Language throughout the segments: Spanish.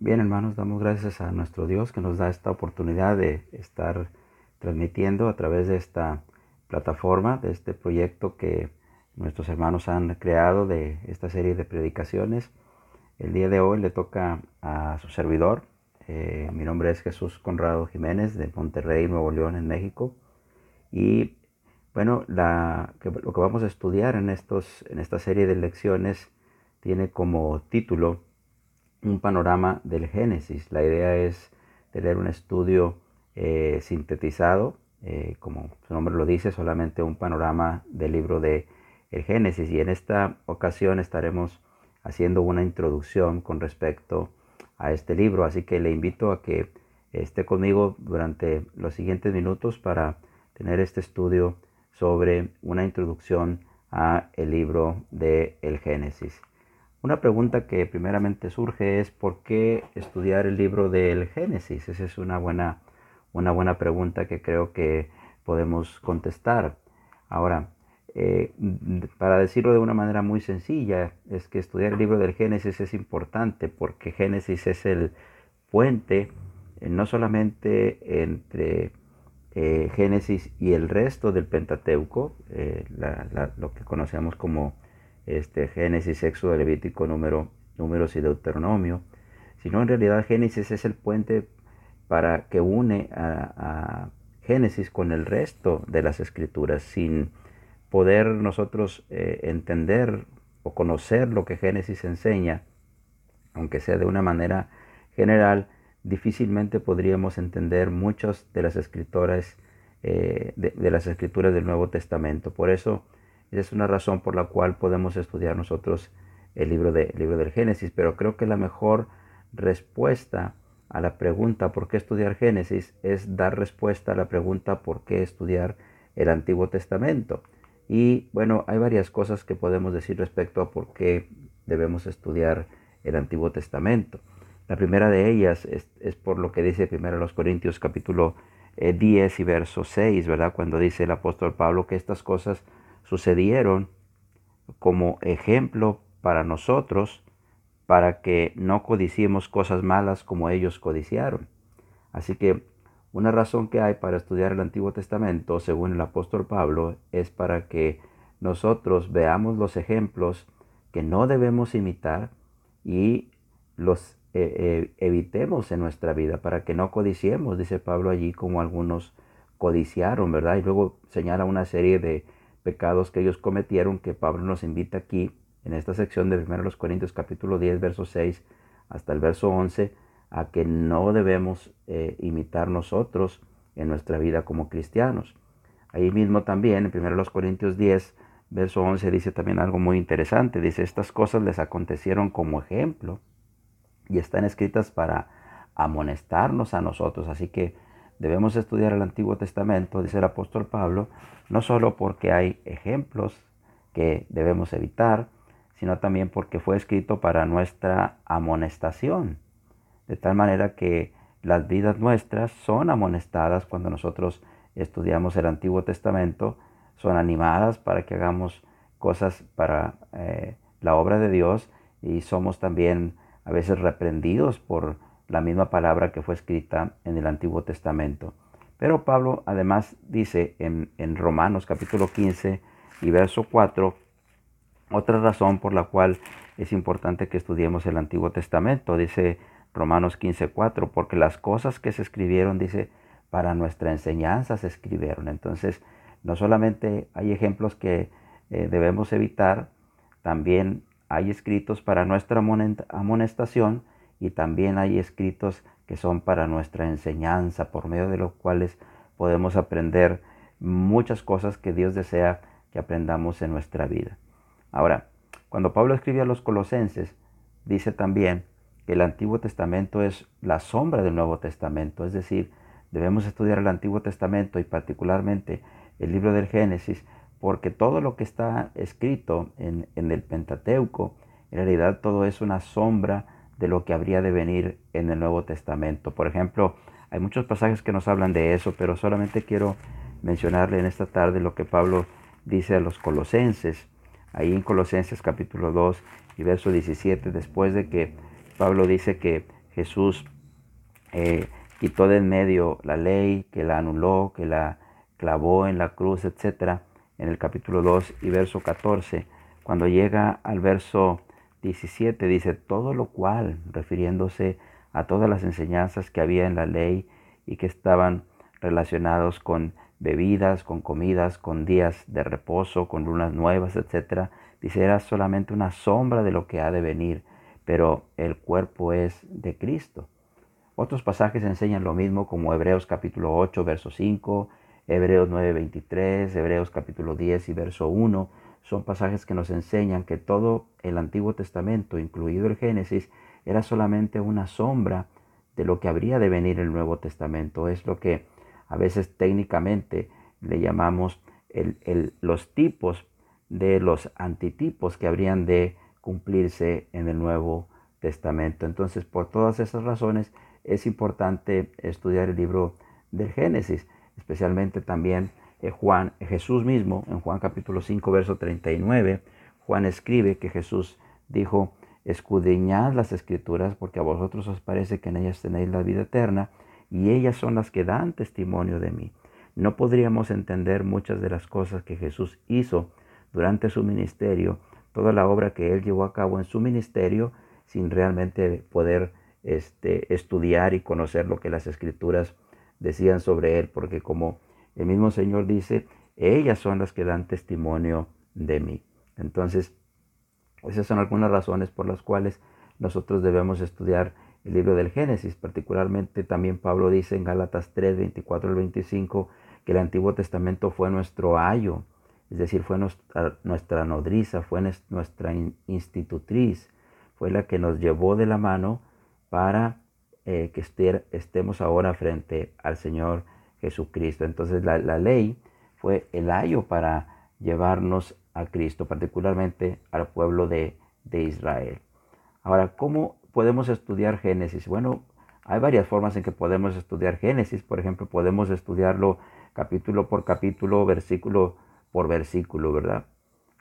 Bien, hermanos, damos gracias a nuestro Dios que nos da esta oportunidad de estar transmitiendo a través de esta plataforma, de este proyecto que nuestros hermanos han creado de esta serie de predicaciones. El día de hoy le toca a su servidor. Eh, mi nombre es Jesús Conrado Jiménez de Monterrey, Nuevo León, en México. Y bueno, lo que vamos a estudiar en, estos, en esta serie de lecciones tiene como título un panorama del Génesis. La idea es tener un estudio eh, sintetizado, eh, como su nombre lo dice, solamente un panorama del libro de el Génesis. Y en esta ocasión estaremos haciendo una introducción con respecto a este libro. Así que le invito a que esté conmigo durante los siguientes minutos para tener este estudio sobre una introducción a el libro de el Génesis. Una pregunta que primeramente surge es ¿por qué estudiar el libro del Génesis? Esa es una buena, una buena pregunta que creo que podemos contestar. Ahora, eh, para decirlo de una manera muy sencilla, es que estudiar el libro del Génesis es importante porque Génesis es el puente eh, no solamente entre eh, Génesis y el resto del Pentateuco, lo que conocemos como este, Génesis, Éxodo, Levítico, número, Números y Deuteronomio, sino en realidad Génesis es el puente para que une a, Génesis con el resto de las escrituras, sin poder nosotros eh, entender o conocer lo que Génesis enseña, aunque sea de una manera general, difícilmente podríamos entender muchas de las escrituras eh, de, las escrituras del Nuevo Testamento. Por eso esa es una razón por la cual podemos estudiar nosotros el libro, de, libro del Génesis, pero creo que la mejor respuesta a la pregunta ¿por qué estudiar Génesis? es dar respuesta a la pregunta ¿por qué estudiar el Antiguo Testamento? Y bueno, hay varias cosas que podemos decir respecto a por qué debemos estudiar el Antiguo Testamento. La primera de ellas es, por lo que dice primero los Corintios capítulo 10 eh, y verso 6, ¿verdad? Cuando dice el apóstol Pablo que estas cosas sucedieron como ejemplo para nosotros, para que no codiciemos cosas malas como ellos codiciaron. Así que una razón que hay para estudiar el Antiguo Testamento, según el apóstol Pablo, es para que nosotros veamos los ejemplos que no debemos imitar y los eh, eh, evitemos en nuestra vida, para que no codiciemos, dice Pablo allí, como algunos codiciaron, ¿verdad? Y luego señala una serie de pecados que ellos cometieron, que Pablo nos invita aquí en esta sección de 1 Corintios capítulo 10, verso 6 hasta el verso 11, a que no debemos eh, imitar nosotros en nuestra vida como cristianos. Ahí mismo también, en 1 Corintios 10, verso 11, dice también algo muy interesante. Dice, estas cosas les acontecieron como ejemplo y están escritas para amonestarnos a nosotros. Así que debemos estudiar el Antiguo Testamento, dice el apóstol Pablo, no solo porque hay ejemplos que debemos evitar, sino también porque fue escrito para nuestra amonestación, de tal manera que las vidas nuestras son amonestadas cuando nosotros estudiamos el Antiguo Testamento, son animadas para que hagamos cosas para eh, la obra de Dios y somos también a veces reprendidos por la misma palabra que fue escrita en el Antiguo Testamento. Pero Pablo además dice en, Romanos capítulo 15 y verso 4, otra razón por la cual es importante que estudiemos el Antiguo Testamento, dice Romanos 15, 4, porque las cosas que se escribieron, dice, para nuestra enseñanza se escribieron. Entonces, no solamente hay ejemplos que eh, debemos evitar, también hay escritos para nuestra amonestación, y también hay escritos que son para nuestra enseñanza, por medio de los cuales podemos aprender muchas cosas que Dios desea que aprendamos en nuestra vida. Ahora, cuando Pablo escribe a los colosenses, dice también que el Antiguo Testamento es la sombra del Nuevo Testamento, es decir, debemos estudiar el Antiguo Testamento y particularmente el libro del Génesis, porque todo lo que está escrito en, en el Pentateuco, en realidad todo es una sombra de lo que habría de venir en el Nuevo Testamento. Por ejemplo, hay muchos pasajes que nos hablan de eso, pero solamente quiero mencionarle en esta tarde lo que Pablo dice a los colosenses. Ahí en Colosenses capítulo 2 y verso 17, después de que Pablo dice que Jesús eh, quitó de en medio la ley, que la anuló, que la clavó en la cruz, etc. En el capítulo 2 y verso 14, cuando llega al verso 17, dice, todo lo cual, refiriéndose a todas las enseñanzas que había en la ley y que estaban relacionados con bebidas, con comidas, con días de reposo, con lunas nuevas, etc. Dice, era solamente una sombra de lo que ha de venir, pero el cuerpo es de Cristo. Otros pasajes enseñan lo mismo como Hebreos capítulo 8, verso 5, Hebreos 9, 23, Hebreos capítulo 10 y verso 1. Son pasajes que nos enseñan que todo el Antiguo Testamento, incluido el Génesis, era solamente una sombra de lo que habría de venir el Nuevo Testamento. Es lo que a veces técnicamente le llamamos los tipos de los antitipos que habrían de cumplirse en el Nuevo Testamento. Entonces, por todas esas razones, es importante estudiar el libro del Génesis, especialmente también eh, Juan, Jesús mismo, en Juan capítulo 5, verso 39, Juan escribe que Jesús dijo, escudriñad las escrituras porque a vosotros os parece que en ellas tenéis la vida eterna y ellas son las que dan testimonio de mí. No podríamos entender muchas de las cosas que Jesús hizo durante su ministerio, toda la obra que él llevó a cabo en su ministerio, sin realmente poder este, estudiar y conocer lo que las escrituras decían sobre él, porque como el mismo Señor dice, ellas son las que dan testimonio de mí. Entonces, esas son algunas razones por las cuales nosotros debemos estudiar el libro del Génesis. Particularmente también Pablo dice en Gálatas 3, 24 al 25 que el Antiguo Testamento fue nuestro ayo, es decir, fue nuestra, nodriza, fue nuestra institutriz, fue la que nos llevó de la mano para eh, que estemos ahora frente al Señor Jesucristo. Entonces la, ley fue el ayo para llevarnos a Cristo, particularmente al pueblo de, de Israel. Ahora, ¿cómo podemos estudiar Génesis? Bueno, hay varias formas en que podemos estudiar Génesis. Por ejemplo, podemos estudiarlo capítulo por capítulo, versículo por versículo, ¿verdad?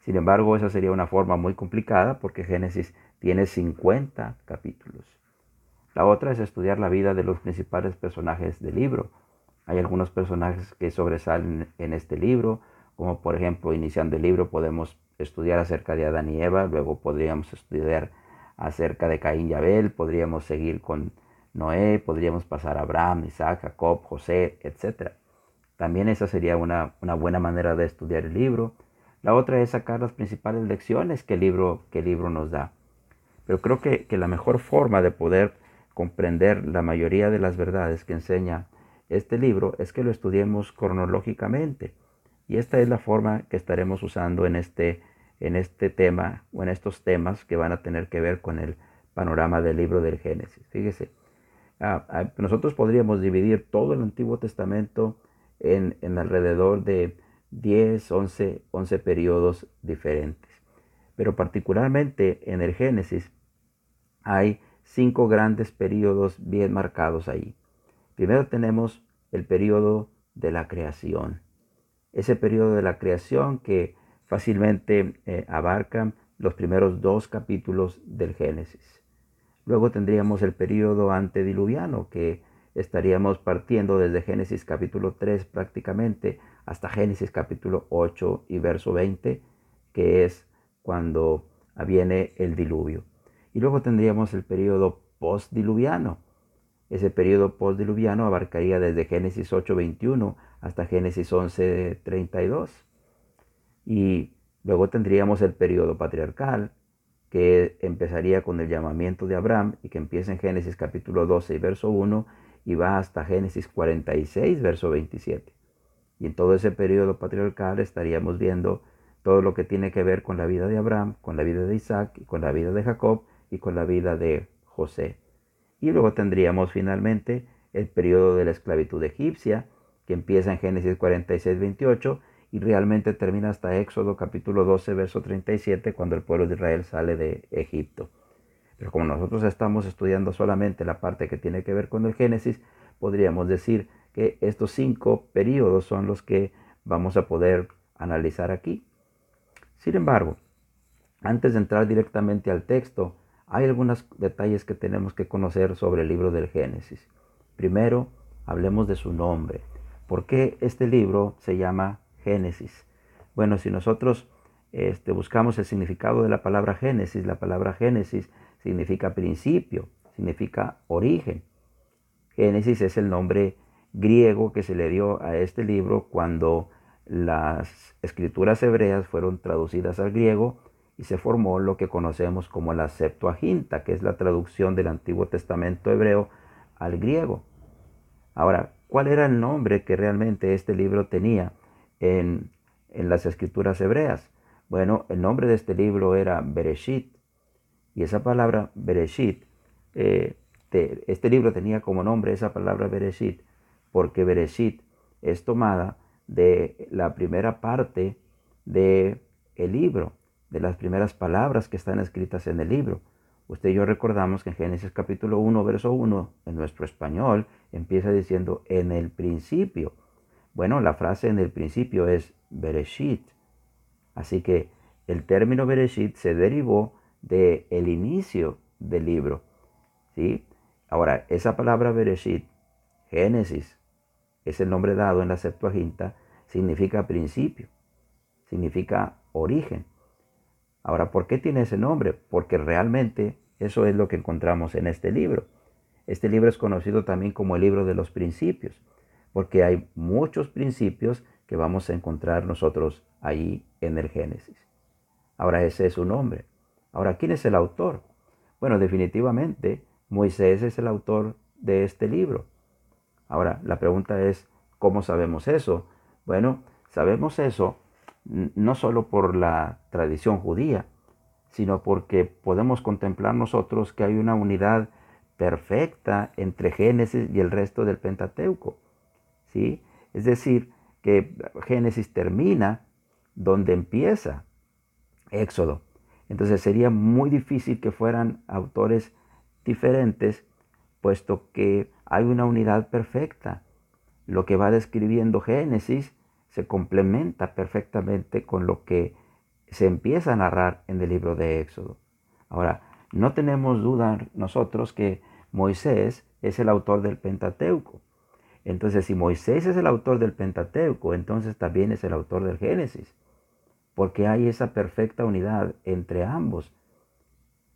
Sin embargo, esa sería una forma muy complicada porque Génesis tiene 50 capítulos. La otra es estudiar la vida de los principales personajes del libro. Hay algunos personajes que sobresalen en este libro, como por ejemplo, iniciando el libro podemos estudiar acerca de Adán y Eva, luego podríamos estudiar acerca de Caín y Abel, podríamos seguir con Noé, podríamos pasar a Abraham, Isaac, Jacob, José, etc. También esa sería una, buena manera de estudiar el libro. La otra es sacar las principales lecciones que el libro, que libro nos da. Pero creo que, que la mejor forma de poder comprender la mayoría de las verdades que enseña este libro es que lo estudiemos cronológicamente. Y esta es la forma que estaremos usando en este, en este tema o en estos temas que van a tener que ver con el panorama del libro del Génesis. Fíjese, ah, ah, nosotros podríamos dividir todo el Antiguo Testamento en, en alrededor de 10, 11, 11 periodos diferentes. Pero particularmente en el Génesis hay cinco grandes periodos bien marcados ahí. Primero tenemos el periodo de la creación. Ese periodo de la creación que fácilmente eh, abarca los primeros dos capítulos del Génesis. Luego tendríamos el periodo antediluviano que estaríamos partiendo desde Génesis capítulo 3 prácticamente hasta Génesis capítulo 8 y verso 20, que es cuando viene el diluvio. Y luego tendríamos el periodo postdiluviano. Ese periodo postdiluviano abarcaría desde Génesis 8:21 hasta Génesis 11:32. Y luego tendríamos el periodo patriarcal, que empezaría con el llamamiento de Abraham y que empieza en Génesis capítulo 12 y verso 1 y va hasta Génesis 46, verso 27. Y en todo ese periodo patriarcal estaríamos viendo todo lo que tiene que ver con la vida de Abraham, con la vida de Isaac y con la vida de Jacob y con la vida de José. Y luego tendríamos finalmente el periodo de la esclavitud egipcia, que empieza en Génesis 46, 28 y realmente termina hasta Éxodo capítulo 12, verso 37, cuando el pueblo de Israel sale de Egipto. Pero como nosotros estamos estudiando solamente la parte que tiene que ver con el Génesis, podríamos decir que estos cinco periodos son los que vamos a poder analizar aquí. Sin embargo, antes de entrar directamente al texto, hay algunos detalles que tenemos que conocer sobre el libro del Génesis. Primero, hablemos de su nombre. ¿Por qué este libro se llama Génesis? Bueno, si nosotros este, buscamos el significado de la palabra Génesis, la palabra Génesis significa principio, significa origen. Génesis es el nombre griego que se le dio a este libro cuando las escrituras hebreas fueron traducidas al griego y se formó lo que conocemos como la Septuaginta, que es la traducción del Antiguo Testamento hebreo al griego. Ahora, ¿cuál era el nombre que realmente este libro tenía en, las escrituras hebreas? Bueno, el nombre de este libro era Bereshit. Y esa palabra Bereshit, eh, este libro tenía como nombre esa palabra Bereshit, porque Bereshit es tomada de la primera parte del el libro, de las primeras palabras que están escritas en el libro. Usted y yo recordamos que en Génesis capítulo 1, verso 1, en nuestro español, empieza diciendo en el principio. Bueno, la frase en el principio es Bereshit. Así que el término Bereshit se derivó del el inicio del libro. ¿sí? Ahora, esa palabra Bereshit, Génesis, es el nombre dado en la Septuaginta, significa principio, significa origen. Ahora, ¿por qué tiene ese nombre? Porque realmente eso es lo que encontramos en este libro. Este libro es conocido también como el libro de los principios, porque hay muchos principios que vamos a encontrar nosotros ahí en el Génesis. Ahora ese es su nombre. Ahora, ¿quién es el autor? Bueno, definitivamente Moisés es el autor de este libro. Ahora, la pregunta es, ¿cómo sabemos eso? Bueno, sabemos eso no solo por la tradición judía, sino porque podemos contemplar nosotros que hay una unidad perfecta entre Génesis y el resto del Pentateuco. ¿sí? Es decir, que Génesis termina donde empieza Éxodo. Entonces sería muy difícil que fueran autores diferentes, puesto que hay una unidad perfecta. Lo que va describiendo Génesis se complementa perfectamente con lo que se empieza a narrar en el libro de Éxodo. Ahora, no tenemos duda nosotros que Moisés es el autor del Pentateuco. Entonces, si Moisés es el autor del Pentateuco, entonces también es el autor del Génesis, porque hay esa perfecta unidad entre ambos.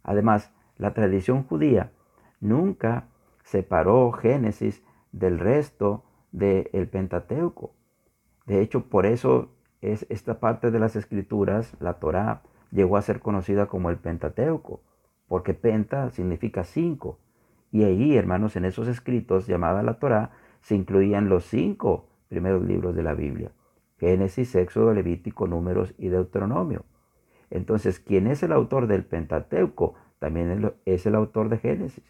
Además, la tradición judía nunca separó Génesis del resto del Pentateuco. De hecho, por eso es esta parte de las escrituras, la Torá, llegó a ser conocida como el Pentateuco, porque penta significa cinco. Y ahí, hermanos, en esos escritos llamada la Torá, se incluían los cinco primeros libros de la Biblia. Génesis, Éxodo, Levítico, Números y Deuteronomio. Entonces, ¿quién es el autor del Pentateuco? También es el autor de Génesis.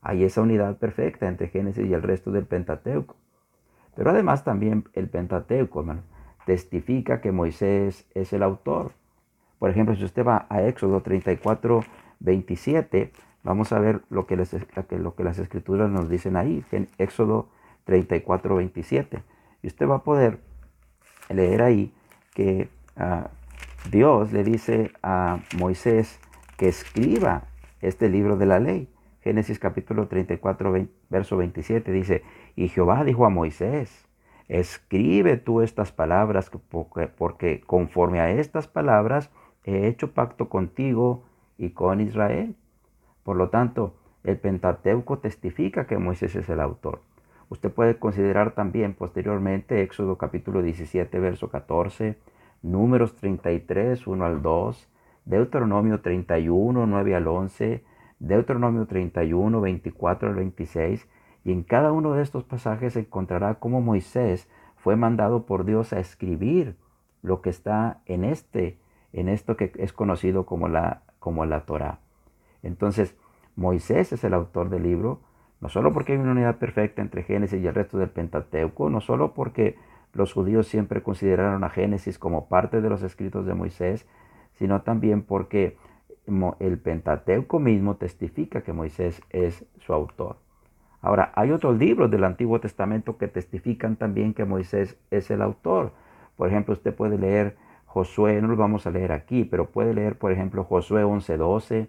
Hay esa unidad perfecta entre Génesis y el resto del Pentateuco. Pero además también el Pentateuco, testifica que Moisés es el autor. Por ejemplo, si usted va a Éxodo 34, 27, vamos a ver lo que, lo que las escrituras nos dicen ahí, en Éxodo 34, 27. Y usted va a poder leer ahí que ah, Dios le dice a Moisés que escriba este libro de la ley. Génesis capítulo 34, verso 27 dice, y Jehová dijo a Moisés, escribe tú estas palabras, porque conforme a estas palabras he hecho pacto contigo y con Israel. Por lo tanto, el Pentateuco testifica que Moisés es el autor. Usted puede considerar también posteriormente Éxodo capítulo 17, verso 14, Números 33, 1 al 2, Deuteronomio 31, 9 al 11, Deuteronomio 31, 24 al 26, y en cada uno de estos pasajes se encontrará cómo Moisés fue mandado por Dios a escribir lo que está en este, en esto que es conocido como la, como la Torah. Entonces, Moisés es el autor del libro, no solo porque hay una unidad perfecta entre Génesis y el resto del Pentateuco, no solo porque los judíos siempre consideraron a Génesis como parte de los escritos de Moisés, sino también porque el Pentateuco mismo testifica que Moisés es su autor. Ahora, hay otros libros del Antiguo Testamento que testifican también que Moisés es el autor. Por ejemplo, usted puede leer Josué, no lo vamos a leer aquí, pero puede leer, por ejemplo, Josué 11:12,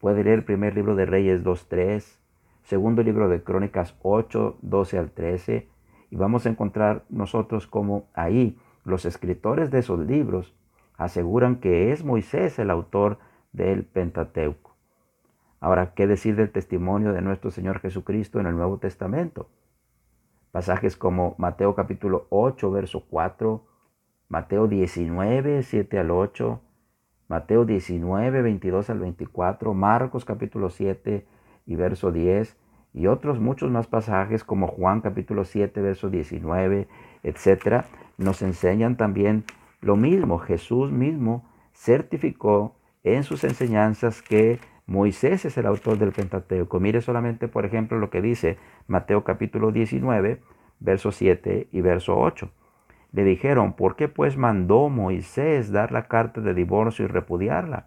Puede leer el primer libro de Reyes 2.3, segundo libro de Crónicas 8, 12 al 13, y vamos a encontrar nosotros como ahí los escritores de esos libros aseguran que es Moisés el autor del Pentateuco. Ahora, ¿qué decir del testimonio de nuestro Señor Jesucristo en el Nuevo Testamento? Pasajes como Mateo capítulo 8, verso 4, Mateo 19, 7 al 8, Mateo 19, 22 al 24, Marcos capítulo 7 y verso 10, y otros muchos más pasajes como Juan capítulo 7, verso 19, etcétera, nos enseñan también lo mismo. Jesús mismo certificó en sus enseñanzas que Moisés es el autor del Pentateuco. Mire solamente, por ejemplo, lo que dice Mateo capítulo 19, verso 7 y verso 8. Le dijeron, ¿por qué pues mandó Moisés dar la carta de divorcio y repudiarla?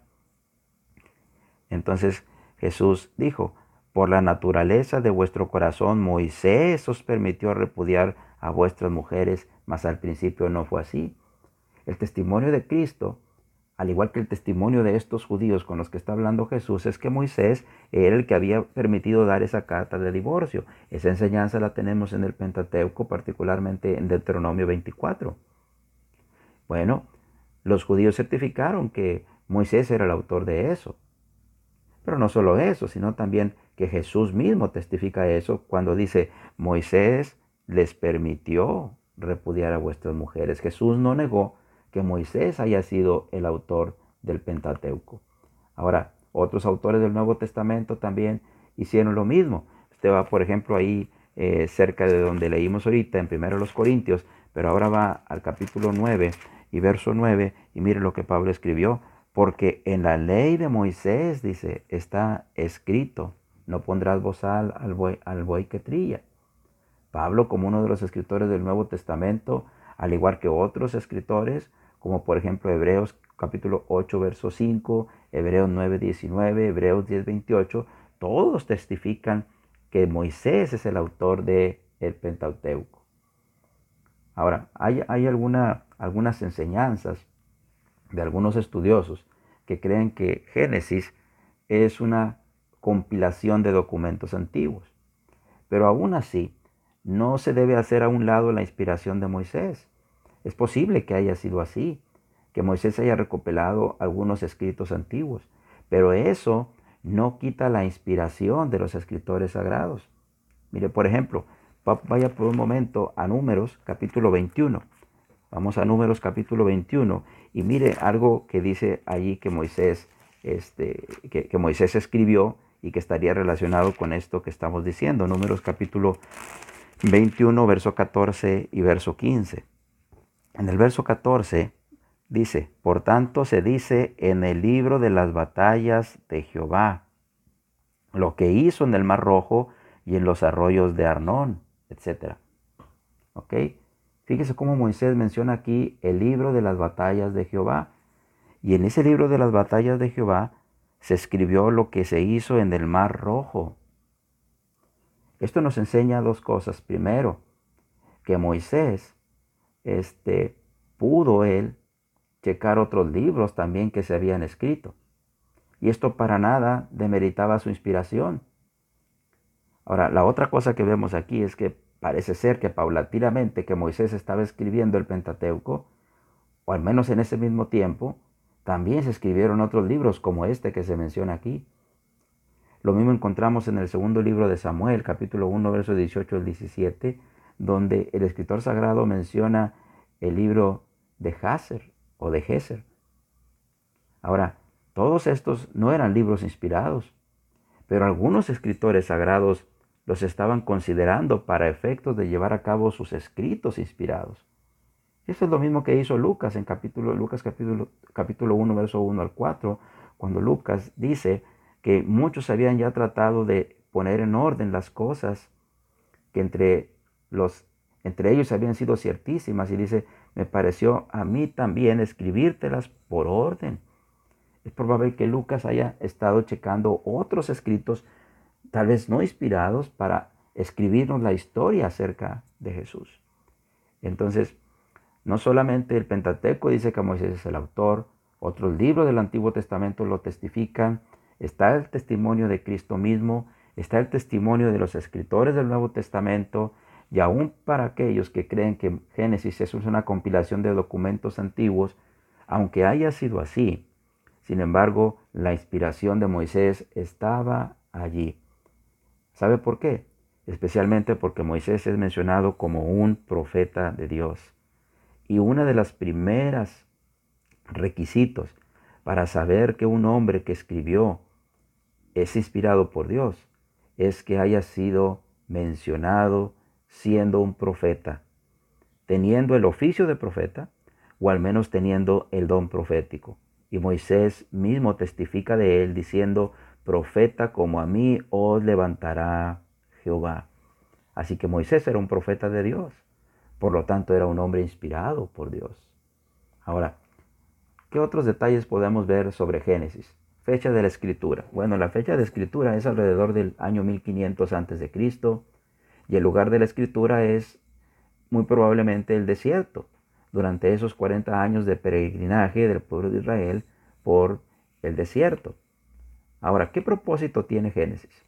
Entonces Jesús dijo, por la naturaleza de vuestro corazón, Moisés os permitió repudiar a vuestras mujeres, mas al principio no fue así. El testimonio de Cristo, al igual que el testimonio de estos judíos con los que está hablando Jesús, es que Moisés era el que había permitido dar esa carta de divorcio. Esa enseñanza la tenemos en el Pentateuco, particularmente en Deuteronomio 24. Bueno, los judíos certificaron que Moisés era el autor de eso. Pero no solo eso, sino también que Jesús mismo testifica eso cuando dice, Moisés les permitió repudiar a vuestras mujeres. Jesús no negó que Moisés haya sido el autor del Pentateuco. Ahora, otros autores del Nuevo Testamento también hicieron lo mismo. Usted va, por ejemplo, ahí eh, cerca de donde leímos ahorita, en primero los Corintios, pero ahora va al capítulo 9 y verso 9 y mire lo que Pablo escribió. Porque en la ley de Moisés, dice, está escrito, no pondrás bozal al buey, al buey que trilla. Pablo, como uno de los escritores del Nuevo Testamento, al igual que otros escritores, como por ejemplo Hebreos capítulo 8, verso 5, Hebreos 9, 19, Hebreos 10, 28, todos testifican que Moisés es el autor del el Pentateuco. Ahora, hay, hay alguna, algunas enseñanzas de algunos estudiosos que creen que Génesis es una compilación de documentos antiguos. Pero aún así, no se debe hacer a un lado la inspiración de Moisés. Es posible que haya sido así, que Moisés haya recopilado algunos escritos antiguos, pero eso no quita la inspiración de los escritores sagrados. Mire, por ejemplo, vaya por un momento a Números capítulo 21. Vamos a Números capítulo 21 y mire algo que dice allí que Moisés, este, que, que Moisés escribió y que estaría relacionado con esto que estamos diciendo. Números capítulo 21, verso 14 y verso 15. En el verso 14 dice, por tanto se dice en el libro de las batallas de Jehová, lo que hizo en el Mar Rojo y en los arroyos de Arnón, etc. ¿Ok? Fíjese cómo Moisés menciona aquí el libro de las batallas de Jehová. Y en ese libro de las batallas de Jehová se escribió lo que se hizo en el mar rojo. Esto nos enseña dos cosas. Primero, que Moisés este, pudo él checar otros libros también que se habían escrito. Y esto para nada demeritaba su inspiración. Ahora, la otra cosa que vemos aquí es que Parece ser que paulatinamente que Moisés estaba escribiendo el Pentateuco, o al menos en ese mismo tiempo, también se escribieron otros libros como este que se menciona aquí. Lo mismo encontramos en el segundo libro de Samuel, capítulo 1, versos 18 al 17, donde el escritor sagrado menciona el libro de Hazer o de Geser. Ahora, todos estos no eran libros inspirados, pero algunos escritores sagrados los estaban considerando para efectos de llevar a cabo sus escritos inspirados. Eso es lo mismo que hizo Lucas en capítulo, Lucas capítulo, capítulo 1, verso 1 al 4, cuando Lucas dice que muchos habían ya tratado de poner en orden las cosas que entre, los, entre ellos habían sido ciertísimas y dice, me pareció a mí también escribírtelas por orden. Es probable que Lucas haya estado checando otros escritos tal vez no inspirados para escribirnos la historia acerca de Jesús. Entonces, no solamente el Pentateuco dice que Moisés es el autor, otros libros del Antiguo Testamento lo testifican, está el testimonio de Cristo mismo, está el testimonio de los escritores del Nuevo Testamento, y aún para aquellos que creen que Génesis es una compilación de documentos antiguos, aunque haya sido así, sin embargo, la inspiración de Moisés estaba allí. ¿Sabe por qué? Especialmente porque Moisés es mencionado como un profeta de Dios. Y una de las primeras requisitos para saber que un hombre que escribió es inspirado por Dios es que haya sido mencionado siendo un profeta, teniendo el oficio de profeta o al menos teniendo el don profético. Y Moisés mismo testifica de él diciendo, profeta como a mí os levantará Jehová. Así que Moisés era un profeta de Dios. Por lo tanto, era un hombre inspirado por Dios. Ahora, ¿qué otros detalles podemos ver sobre Génesis? Fecha de la escritura. Bueno, la fecha de escritura es alrededor del año 1500 a.C. y el lugar de la escritura es muy probablemente el desierto, durante esos 40 años de peregrinaje del pueblo de Israel por el desierto. Ahora, ¿qué propósito tiene Génesis?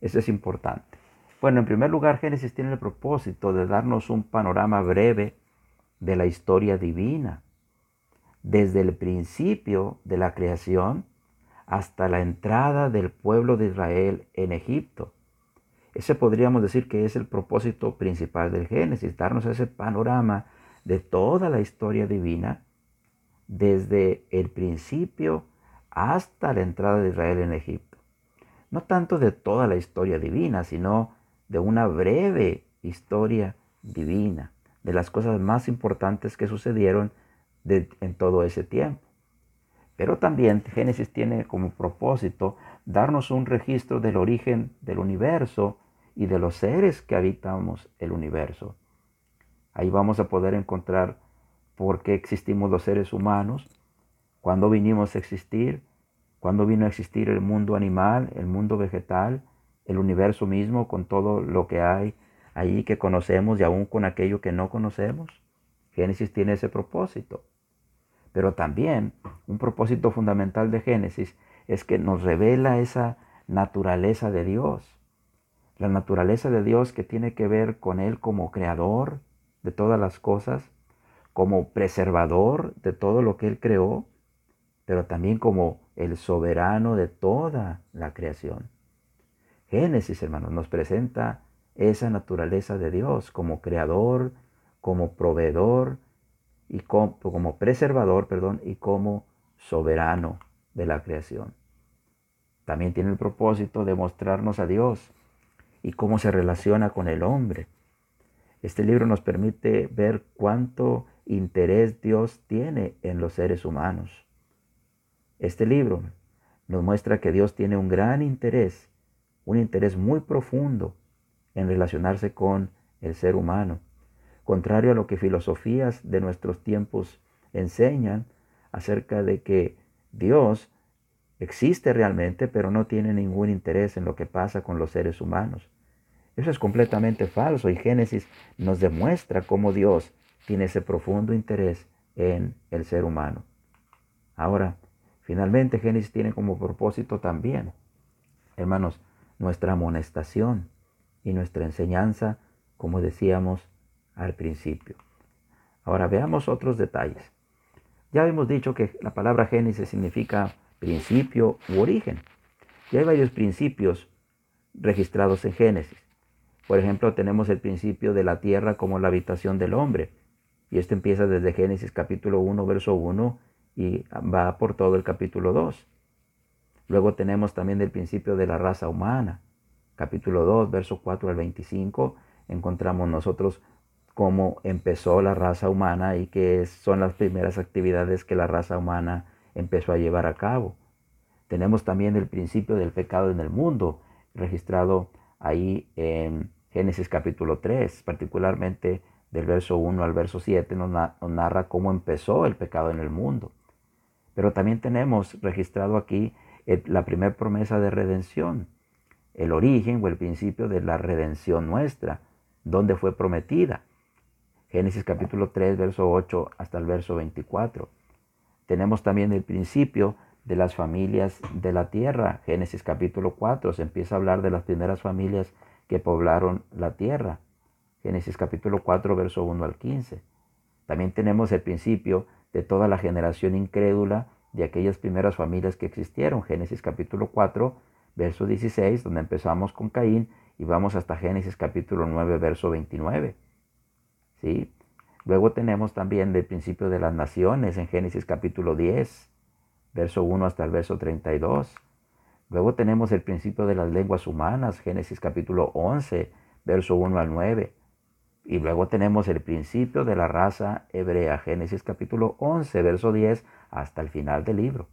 Eso es importante. Bueno, en primer lugar, Génesis tiene el propósito de darnos un panorama breve de la historia divina, desde el principio de la creación hasta la entrada del pueblo de Israel en Egipto. Ese podríamos decir que es el propósito principal del Génesis, darnos ese panorama de toda la historia divina, desde el principio hasta la entrada de Israel en Egipto. No tanto de toda la historia divina, sino de una breve historia divina, de las cosas más importantes que sucedieron en todo ese tiempo. Pero también Génesis tiene como propósito darnos un registro del origen del universo y de los seres que habitamos el universo. Ahí vamos a poder encontrar por qué existimos los seres humanos, cuándo vinimos a existir, cuándo vino a existir el mundo animal, el mundo vegetal, el universo mismo con todo lo que hay ahí que conocemos y aún con aquello que no conocemos. Génesis tiene ese propósito. Pero también un propósito fundamental de Génesis es que nos revela esa naturaleza de Dios. La naturaleza de Dios que tiene que ver con Él como creador, de todas las cosas, como preservador de todo lo que Él creó, pero también como el soberano de toda la creación. Génesis, hermanos, nos presenta esa naturaleza de Dios como creador, como proveedor y como, como preservador, perdón, y como soberano de la creación. También tiene el propósito de mostrarnos a Dios y cómo se relaciona con el hombre este libro nos permite ver cuánto interés Dios tiene en los seres humanos. Este libro nos muestra que Dios tiene un gran interés, un interés muy profundo en relacionarse con el ser humano, contrario a lo que filosofías de nuestros tiempos enseñan acerca de que Dios existe realmente, pero no tiene ningún interés en lo que pasa con los seres humanos. Eso es completamente falso y Génesis nos demuestra cómo Dios tiene ese profundo interés en el ser humano. Ahora, finalmente Génesis tiene como propósito también, hermanos, nuestra amonestación y nuestra enseñanza, como decíamos al principio. Ahora veamos otros detalles. Ya hemos dicho que la palabra Génesis significa principio u origen. Y hay varios principios registrados en Génesis. Por ejemplo, tenemos el principio de la tierra como la habitación del hombre. Y esto empieza desde Génesis capítulo 1, verso 1 y va por todo el capítulo 2. Luego tenemos también el principio de la raza humana. Capítulo 2, verso 4 al 25, encontramos nosotros cómo empezó la raza humana y qué son las primeras actividades que la raza humana empezó a llevar a cabo. Tenemos también el principio del pecado en el mundo, registrado ahí en Génesis capítulo 3, particularmente del verso 1 al verso 7, nos, narra cómo empezó el pecado en el mundo. Pero también tenemos registrado aquí la primera promesa de redención, el origen o el principio de la redención nuestra, donde fue prometida. Génesis capítulo 3, verso 8 hasta el verso 24. Tenemos también el principio de las familias de la tierra. Génesis capítulo 4 se empieza a hablar de las primeras familias que poblaron la tierra. Génesis capítulo 4, verso 1 al 15. También tenemos el principio de toda la generación incrédula de aquellas primeras familias que existieron. Génesis capítulo 4, verso 16, donde empezamos con Caín y vamos hasta Génesis capítulo 9, verso 29. ¿Sí? Luego tenemos también el principio de las naciones en Génesis capítulo 10, verso 1 hasta el verso 32. Luego tenemos el principio de las lenguas humanas, Génesis capítulo 11, verso 1 al 9. Y luego tenemos el principio de la raza hebrea, Génesis capítulo 11, verso 10, hasta el final del libro.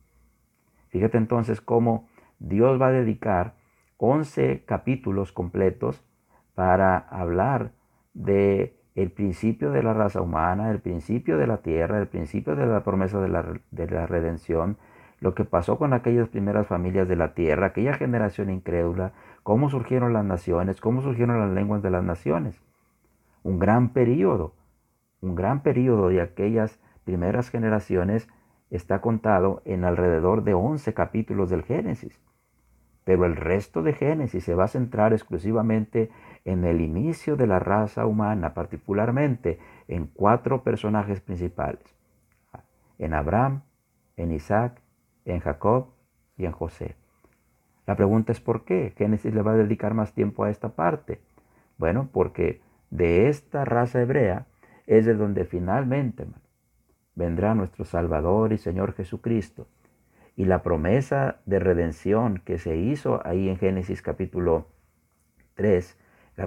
Fíjate entonces cómo Dios va a dedicar 11 capítulos completos para hablar de el principio de la raza humana, el principio de la tierra, el principio de la promesa de la, de la redención, lo que pasó con aquellas primeras familias de la tierra, aquella generación incrédula, cómo surgieron las naciones, cómo surgieron las lenguas de las naciones. Un gran periodo, un gran periodo de aquellas primeras generaciones está contado en alrededor de 11 capítulos del Génesis. Pero el resto de Génesis se va a centrar exclusivamente en el inicio de la raza humana, particularmente en cuatro personajes principales. En Abraham, en Isaac, en Jacob y en José. La pregunta es ¿por qué? Génesis le va a dedicar más tiempo a esta parte. Bueno, porque de esta raza hebrea es de donde finalmente vendrá nuestro Salvador y Señor Jesucristo y la promesa de redención que se hizo ahí en Génesis capítulo 3,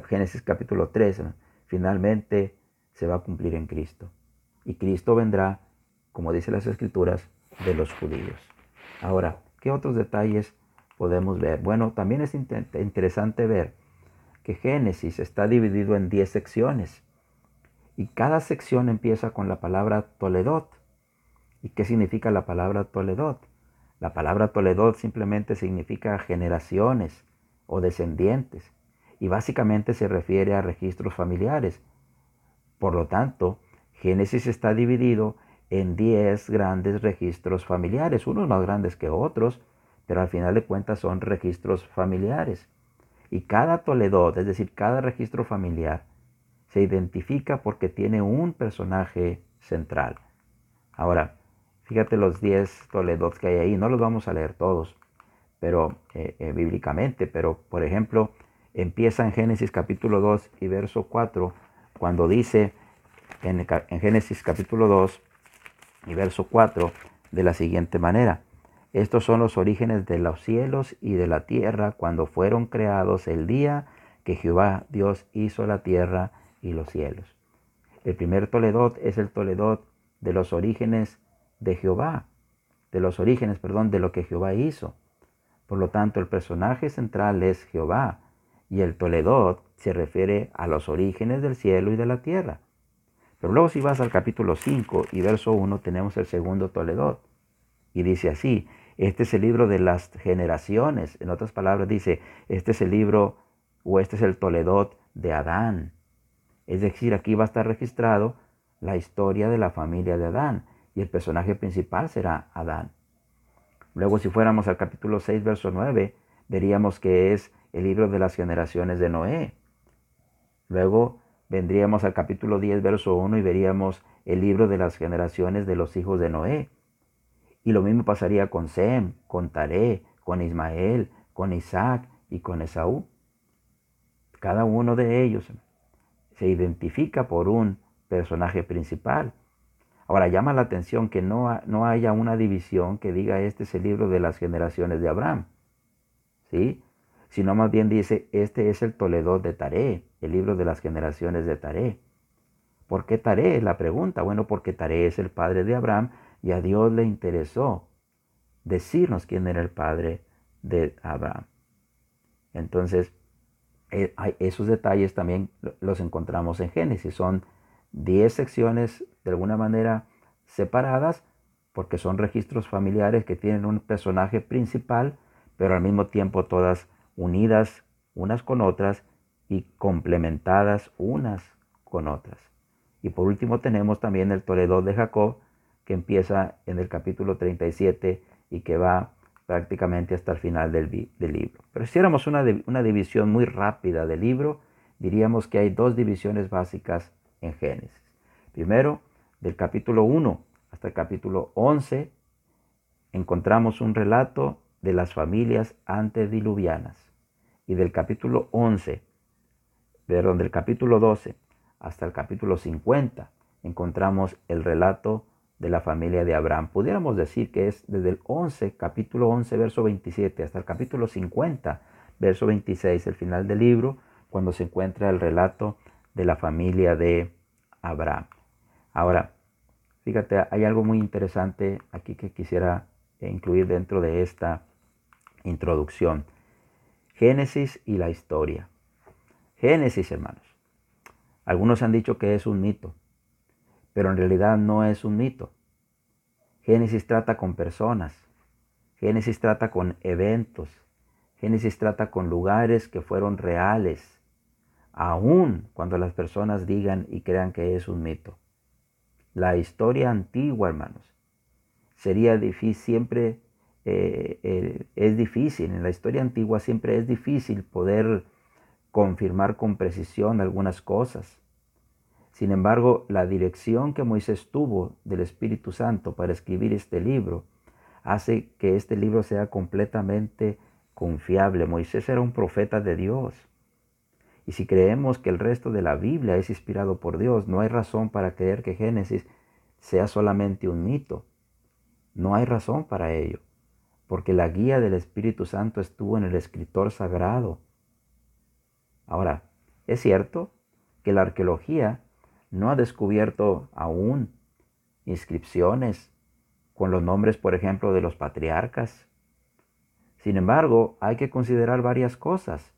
Génesis capítulo 3, finalmente se va a cumplir en Cristo. Y Cristo vendrá, como dice las escrituras, de los judíos. Ahora, ¿qué otros detalles podemos ver? Bueno, también es interesante ver que Génesis está dividido en 10 secciones y cada sección empieza con la palabra Toledot. ¿Y qué significa la palabra Toledot? La palabra Toledot simplemente significa generaciones o descendientes y básicamente se refiere a registros familiares. Por lo tanto, Génesis está dividido en 10 grandes registros familiares, unos más grandes que otros, pero al final de cuentas son registros familiares. Y cada Toledot, es decir, cada registro familiar, se identifica porque tiene un personaje central. Ahora, Fíjate los 10 Toledot que hay ahí, no los vamos a leer todos, pero eh, eh, bíblicamente, pero por ejemplo, empieza en Génesis capítulo 2 y verso 4, cuando dice en, Génesis capítulo 2 y verso 4 de la siguiente manera. Estos son los orígenes de los cielos y de la tierra cuando fueron creados el día que Jehová Dios hizo la tierra y los cielos. El primer Toledot es el Toledot de los orígenes de Jehová, de los orígenes, perdón, de lo que Jehová hizo. Por lo tanto, el personaje central es Jehová y el Toledot se refiere a los orígenes del cielo y de la tierra. Pero luego si vas al capítulo 5 y verso 1 tenemos el segundo Toledot. Y dice así, este es el libro de las generaciones. En otras palabras dice, este es el libro o este es el Toledot de Adán. Es decir, aquí va a estar registrado la historia de la familia de Adán y el personaje principal será Adán. Luego si fuéramos al capítulo 6, verso 9, veríamos que es el libro de las generaciones de Noé. Luego vendríamos al capítulo 10, verso 1 y veríamos el libro de las generaciones de los hijos de Noé. Y lo mismo pasaría con Sem, con Taré, con Ismael, con Isaac y con Esaú. Cada uno de ellos se identifica por un personaje principal. Ahora llama la atención que no, no haya una división que diga este es el libro de las generaciones de Abraham, ¿sí? Sino más bien dice, este es el Toledo de Taré, el libro de las generaciones de Taré. ¿Por qué Taré? Es la pregunta. Bueno, porque Taré es el padre de Abraham y a Dios le interesó decirnos quién era el padre de Abraham. Entonces, eh, esos detalles también los encontramos en Génesis. Son 10 secciones de alguna manera separadas porque son registros familiares que tienen un personaje principal, pero al mismo tiempo todas unidas unas con otras y complementadas unas con otras. Y por último tenemos también el Toledo de Jacob, que empieza en el capítulo 37 y que va prácticamente hasta el final del, libro. Pero si hiciéramos una, una división muy rápida del libro, diríamos que hay dos divisiones básicas en Génesis. Primero, del capítulo 1 hasta el capítulo 11, encontramos un relato de las familias antediluvianas. Y del capítulo 11, perdón, del capítulo 12 hasta el capítulo 50, encontramos el relato de la familia de Abraham. Pudiéramos decir que es desde el 11, capítulo 11, verso 27, hasta el capítulo 50, verso 26, el final del libro, cuando se encuentra el relato de la familia de Abraham. Ahora, fíjate, hay algo muy interesante aquí que quisiera incluir dentro de esta introducción. Génesis y la historia. Génesis, hermanos. Algunos han dicho que es un mito pero en realidad no es un mito. Génesis trata con personas, Génesis trata con eventos, Génesis trata con lugares que fueron reales, aun cuando las personas digan y crean que es un mito. La historia antigua, hermanos, sería difícil, siempre eh, es difícil, en la historia antigua siempre es difícil poder confirmar con precisión algunas cosas. Sin embargo, la dirección que Moisés tuvo del Espíritu Santo para escribir este libro hace que este libro sea completamente confiable. Moisés era un profeta de Dios. Y si creemos que el resto de la Biblia es inspirado por Dios, no hay razón para creer que Génesis sea solamente un mito. No hay razón para ello, porque la guía del Espíritu Santo estuvo en el escritor sagrado. Ahora, es cierto que la arqueología no ha descubierto aún inscripciones con los nombres, por ejemplo, de los patriarcas. Sin embargo, hay que considerar varias cosas.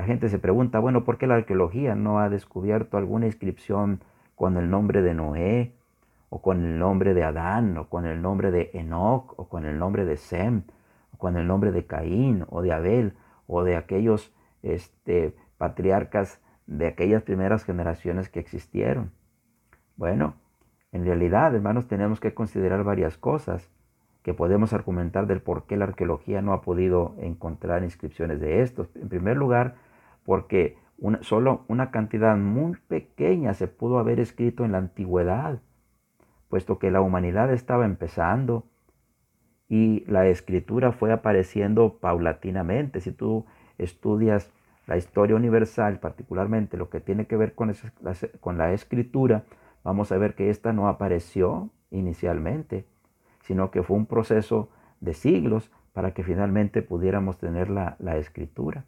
La gente se pregunta, bueno, ¿por qué la arqueología no ha descubierto alguna inscripción con el nombre de Noé, o con el nombre de Adán, o con el nombre de Enoch, o con el nombre de Sem, o con el nombre de Caín, o de Abel, o de aquellos este, patriarcas de aquellas primeras generaciones que existieron. Bueno, en realidad, hermanos, tenemos que considerar varias cosas que podemos argumentar del por qué la arqueología no ha podido encontrar inscripciones de estos. En primer lugar, porque solo una cantidad muy pequeña se pudo haber escrito en la antigüedad, puesto que la humanidad estaba empezando y la escritura fue apareciendo paulatinamente. Si tú estudias la historia universal, particularmente lo que tiene que ver con, la escritura, vamos a ver que esta no apareció inicialmente, sino que fue un proceso de siglos para que finalmente pudiéramos tener la, escritura.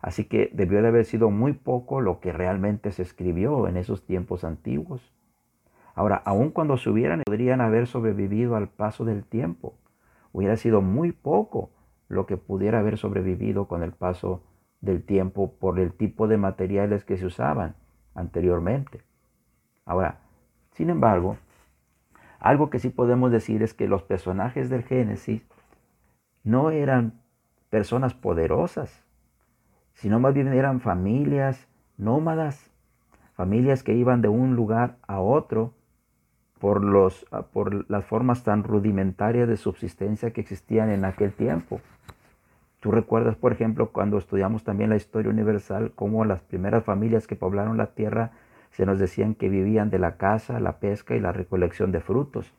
Así que debió de haber sido muy poco lo que realmente se escribió en esos tiempos antiguos. Ahora, aun cuando se hubieran, podrían haber sobrevivido al paso del tiempo. Hubiera sido muy poco lo que pudiera haber sobrevivido con el paso del tiempo por el tipo de materiales que se usaban anteriormente. Ahora, sin embargo, algo que sí podemos decir es que los personajes del Génesis no eran personas poderosas, sino más bien eran familias nómadas, familias que iban de un lugar a otro por, los, por las formas tan rudimentarias de subsistencia que existían en aquel tiempo. Tú recuerdas, por ejemplo, cuando estudiamos también la historia universal, cómo las primeras familias que poblaron la tierra se nos decían que vivían de la caza, la pesca y la recolección de frutos.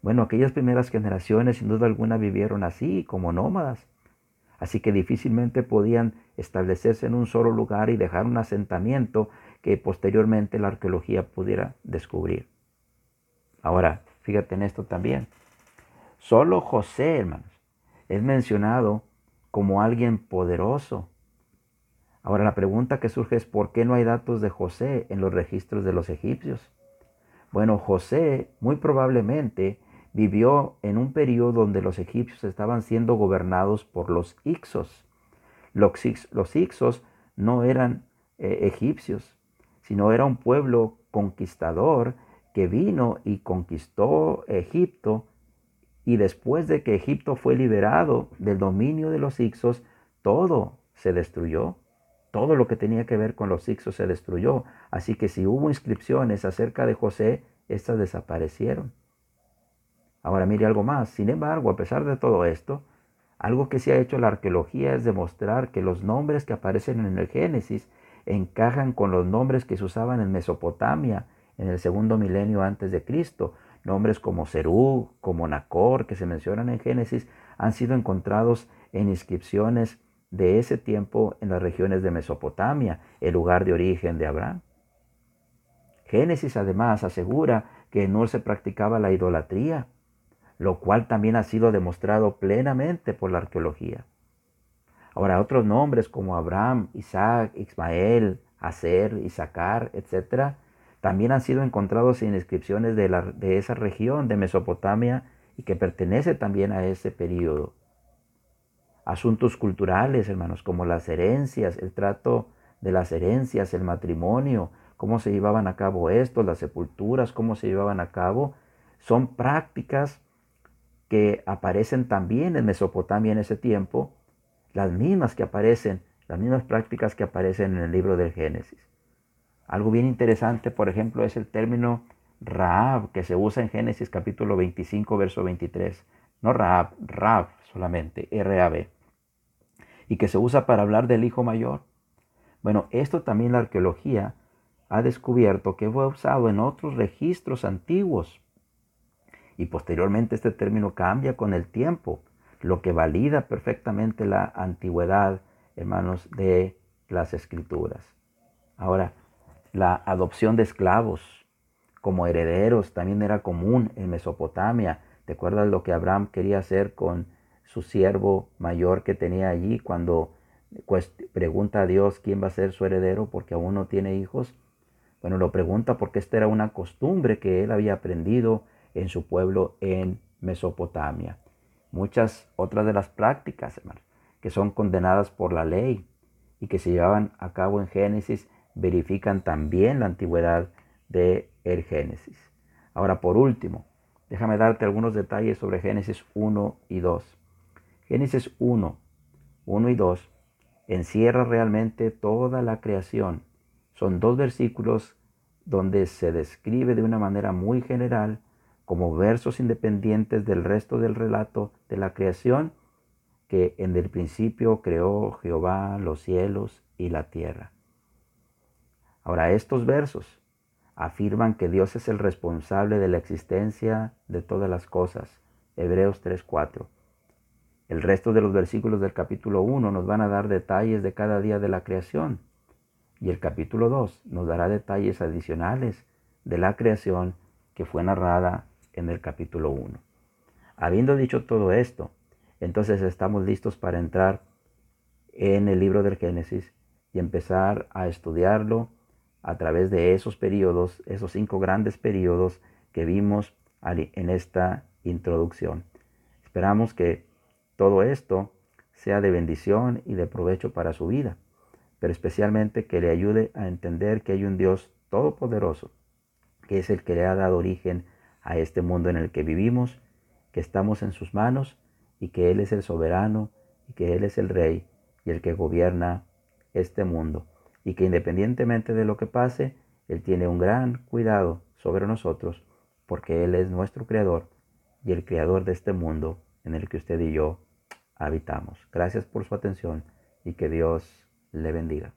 Bueno, aquellas primeras generaciones sin duda alguna vivieron así, como nómadas. Así que difícilmente podían establecerse en un solo lugar y dejar un asentamiento que posteriormente la arqueología pudiera descubrir. Ahora, fíjate en esto también. Solo José, hermanos, es mencionado como alguien poderoso. Ahora la pregunta que surge es ¿por qué no hay datos de José en los registros de los egipcios? Bueno, José muy probablemente vivió en un periodo donde los egipcios estaban siendo gobernados por los Ixos. Los, Ixos no eran eh, egipcios, sino era un pueblo conquistador que vino y conquistó Egipto y después de que Egipto fue liberado del dominio de los Ixos, todo se destruyó. Todo lo que tenía que ver con los Ixos se destruyó. Así que si hubo inscripciones acerca de José, estas desaparecieron. Ahora mire algo más. Sin embargo, a pesar de todo esto, algo que se ha hecho la arqueología es demostrar que los nombres que aparecen en el Génesis encajan con los nombres que se usaban en Mesopotamia en el segundo milenio antes de Cristo. Nombres como Serú, como Nacor, que se mencionan en Génesis, han sido encontrados en inscripciones de ese tiempo en las regiones de Mesopotamia, el lugar de origen de Abraham. Génesis además asegura que no se practicaba la idolatría, lo cual también ha sido demostrado plenamente por la arqueología. Ahora, otros nombres como Abraham, Isaac, Ismael, Aser, Isaacar, etc., también han sido encontrados en inscripciones de, la, de esa región de Mesopotamia y que pertenece también a ese periodo. Asuntos culturales, hermanos, como las herencias, el trato de las herencias, el matrimonio, cómo se llevaban a cabo esto, las sepulturas, cómo se llevaban a cabo, son prácticas que aparecen también en Mesopotamia en ese tiempo las mismas que aparecen, las mismas prácticas que aparecen en el libro del Génesis. Algo bien interesante, por ejemplo, es el término Raab, que se usa en Génesis capítulo 25, verso 23. No Raab, Rab solamente, R-A-B. Y que se usa para hablar del hijo mayor. Bueno, esto también la arqueología ha descubierto que fue usado en otros registros antiguos. Y posteriormente este término cambia con el tiempo lo que valida perfectamente la antigüedad, hermanos, de las escrituras. Ahora, la adopción de esclavos como herederos también era común en Mesopotamia. ¿Te acuerdas lo que Abraham quería hacer con su siervo mayor que tenía allí cuando pregunta a Dios quién va a ser su heredero porque aún no tiene hijos? Bueno, lo pregunta porque esta era una costumbre que él había aprendido en su pueblo en Mesopotamia muchas otras de las prácticas, hermanos, que son condenadas por la ley y que se llevaban a cabo en Génesis, verifican también la antigüedad de el Génesis. Ahora, por último, déjame darte algunos detalles sobre Génesis 1 y 2. Génesis 1, 1 y 2 encierra realmente toda la creación. Son dos versículos donde se describe de una manera muy general como versos independientes del resto del relato de la creación, que en el principio creó Jehová los cielos y la tierra. Ahora, estos versos afirman que Dios es el responsable de la existencia de todas las cosas. Hebreos 3:4. El resto de los versículos del capítulo 1 nos van a dar detalles de cada día de la creación. Y el capítulo 2 nos dará detalles adicionales de la creación que fue narrada en el capítulo 1. Habiendo dicho todo esto, entonces estamos listos para entrar en el libro del Génesis y empezar a estudiarlo a través de esos periodos, esos cinco grandes periodos que vimos en esta introducción. Esperamos que todo esto sea de bendición y de provecho para su vida, pero especialmente que le ayude a entender que hay un Dios todopoderoso, que es el que le ha dado origen a este mundo en el que vivimos, que estamos en sus manos y que Él es el soberano y que Él es el rey y el que gobierna este mundo y que independientemente de lo que pase, Él tiene un gran cuidado sobre nosotros porque Él es nuestro creador y el creador de este mundo en el que usted y yo habitamos. Gracias por su atención y que Dios le bendiga.